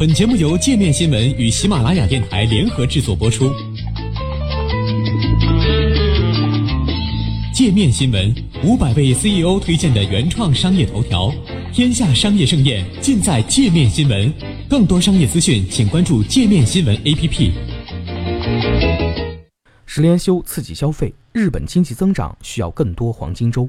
本节目由界面新闻与喜马拉雅电台联合制作播出。界面新闻五百位 CEO 推荐的原创商业头条，天下商业盛宴尽在界面新闻。更多商业资讯，请关注界面新闻 APP。十连休刺激消费，日本经济增长需要更多黄金周。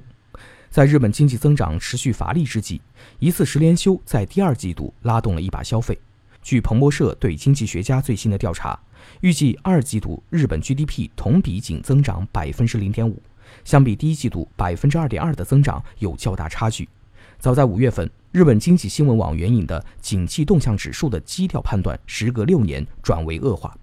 在日本经济增长持续乏力之际，一次十连休在第二季度拉动了一把消费。据彭博社对经济学家最新的调查，预计二季度日本 GDP 同比仅增长百分之零点五。相比第一季度百分之二点二的增长有较大差距。早在五月份，日本经济新闻网援引的景气动向指数的基调判断，时隔六年转为恶化。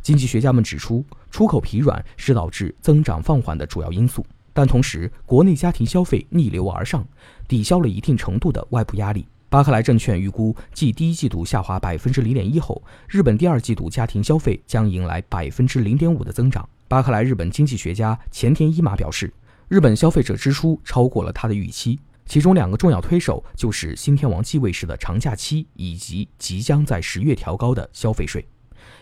经济学家们指出，出口疲软是导致增长放缓的主要因素，但同时国内家庭消费逆流而上，抵消了一定程度的外部压力。巴克莱证券预估，继第一季度下滑百分之零点一后，日本第二季度家庭消费将迎来百分之零点五的增长。巴克莱日本经济学家前田一马表示，日本消费者支出超过了他的预期，其中两个重要推手就是新天王继位时的长假期以及即将在十月调高的消费税。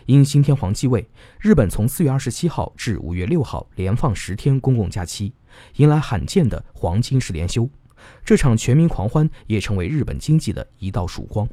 因新天皇继位，日本从四月二十七号至五月六号连放十天公共假期，迎来罕见的黄金十连休。这场全民狂欢也成为日本经济的一道曙光。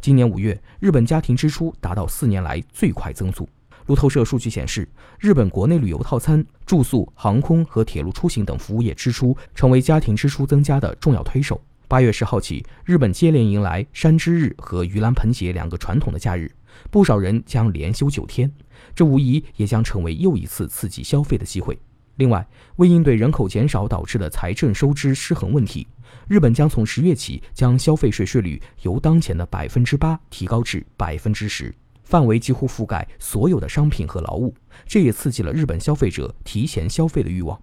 今年五月，日本家庭支出达到四年来最快增速。路透社数据显示，日本国内旅游套餐、住宿、航空和铁路出行等服务业支出成为家庭支出增加的重要推手。八月十号起，日本接连迎来山之日和盂兰盆节两个传统的假日，不少人将连休九天，这无疑也将成为又一次刺激消费的机会。另外，为应对人口减少导致的财政收支失衡问题，日本将从十月起将消费税税率由当前的百分之八提高至百分之十。范围几乎覆盖所有的商品和劳务，这也刺激了日本消费者提前消费的欲望。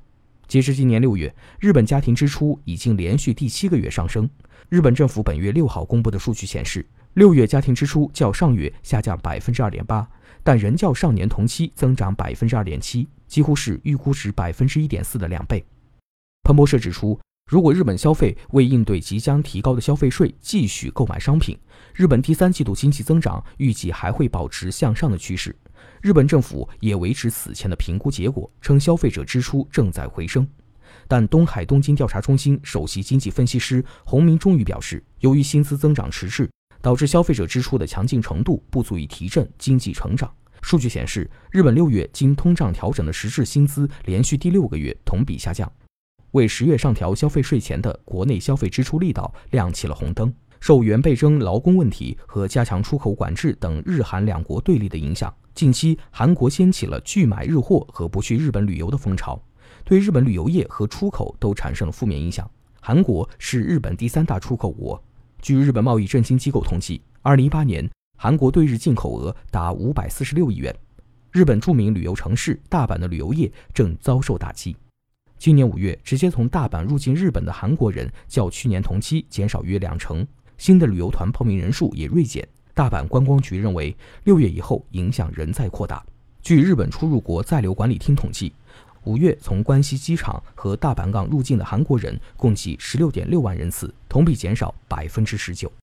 截至今年六月，日本家庭支出已经连续第七个月上升。日本政府本月六号公布的数据显示，六月家庭支出较上月下降百分之二点八，但仍较上年同期增长百分之二点七，几乎是预估值百分之一点四的两倍。彭博社指出。如果日本消费为应对即将提高的消费税继续购买商品，日本第三季度经济增长预计还会保持向上的趋势。日本政府也维持此前的评估结果，称消费者支出正在回升。但东海东京调查中心首席经济分析师洪明终于表示，由于薪资增长迟滞，导致消费者支出的强劲程度不足以提振经济成长。数据显示，日本六月经通胀调整的实质薪资连续第六个月同比下降。为十月上调消费税前的国内消费支出力道亮起了红灯。受原倍征劳工问题和加强出口管制等日韩两国对立的影响，近期韩国掀起了拒买日货和不去日本旅游的风潮，对日本旅游业和出口都产生了负面影响。韩国是日本第三大出口国。据日本贸易振兴机构统计，二零一八年韩国对日进口额达五百四十六亿元。日本著名旅游城市大阪的旅游业正遭受打击。今年五月，直接从大阪入境日本的韩国人较去年同期减少约两成，新的旅游团报名人数也锐减。大阪观光局认为，六月以后影响仍在扩大。据日本出入国在留管理厅统计，五月从关西机场和大阪港入境的韩国人共计十六点六万人次，同比减少百分之十九。